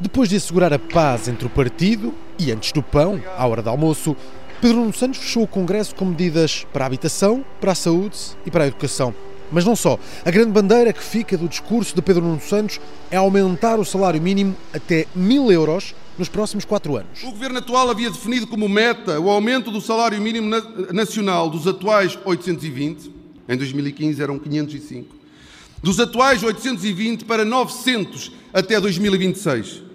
Depois de assegurar a paz entre o partido e antes do pão, à hora do almoço, Pedro Nuno Santos fechou o Congresso com medidas para a habitação, para a saúde e para a educação. Mas não só. A grande bandeira que fica do discurso de Pedro Nuno Santos é aumentar o salário mínimo até mil euros nos próximos quatro anos. O governo atual havia definido como meta o aumento do salário mínimo nacional dos atuais 820, em 2015 eram 505, dos atuais 820 para 900 até 2026.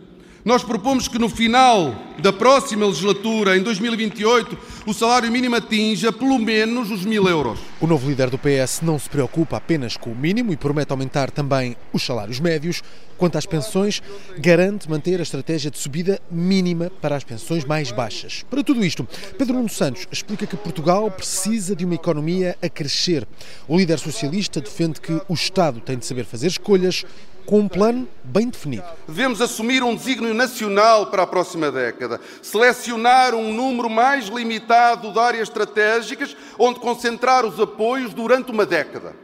Nós propomos que no final da próxima legislatura, em 2028, o salário mínimo atinja pelo menos os mil euros. O novo líder do PS não se preocupa apenas com o mínimo e promete aumentar também os salários médios. Quanto às pensões, garante manter a estratégia de subida mínima para as pensões mais baixas. Para tudo isto, Pedro Nuno Santos explica que Portugal precisa de uma economia a crescer. O líder socialista defende que o Estado tem de saber fazer escolhas com um plano bem definido. Devemos assumir um desígnio nacional para a próxima década, selecionar um número mais limitado de áreas estratégicas onde concentrar os apoios durante uma década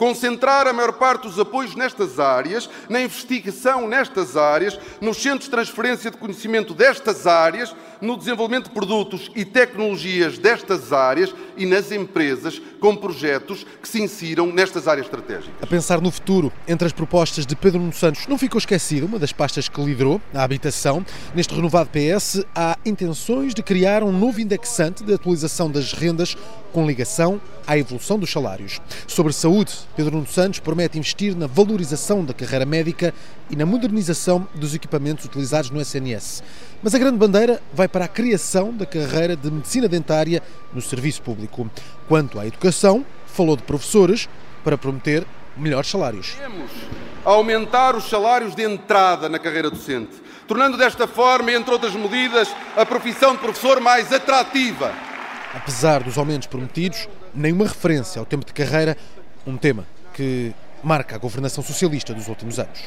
concentrar a maior parte dos apoios nestas áreas, na investigação nestas áreas, nos centros de transferência de conhecimento destas áreas, no desenvolvimento de produtos e tecnologias destas áreas e nas empresas com projetos que se insiram nestas áreas estratégicas. A pensar no futuro, entre as propostas de Pedro Nuno Santos, não ficou esquecida uma das pastas que liderou, a habitação. Neste renovado PS, há intenções de criar um novo indexante de atualização das rendas com ligação à evolução dos salários. Sobre saúde, Pedro Nuno Santos promete investir na valorização da carreira médica e na modernização dos equipamentos utilizados no SNS. Mas a grande bandeira vai para a criação da carreira de medicina dentária no serviço público. Quanto à educação, falou de professores para prometer melhores salários. Queremos aumentar os salários de entrada na carreira docente, tornando desta forma, entre outras medidas, a profissão de professor mais atrativa. Apesar dos aumentos prometidos, nenhuma referência ao tempo de carreira, um tema que marca a governação socialista dos últimos anos.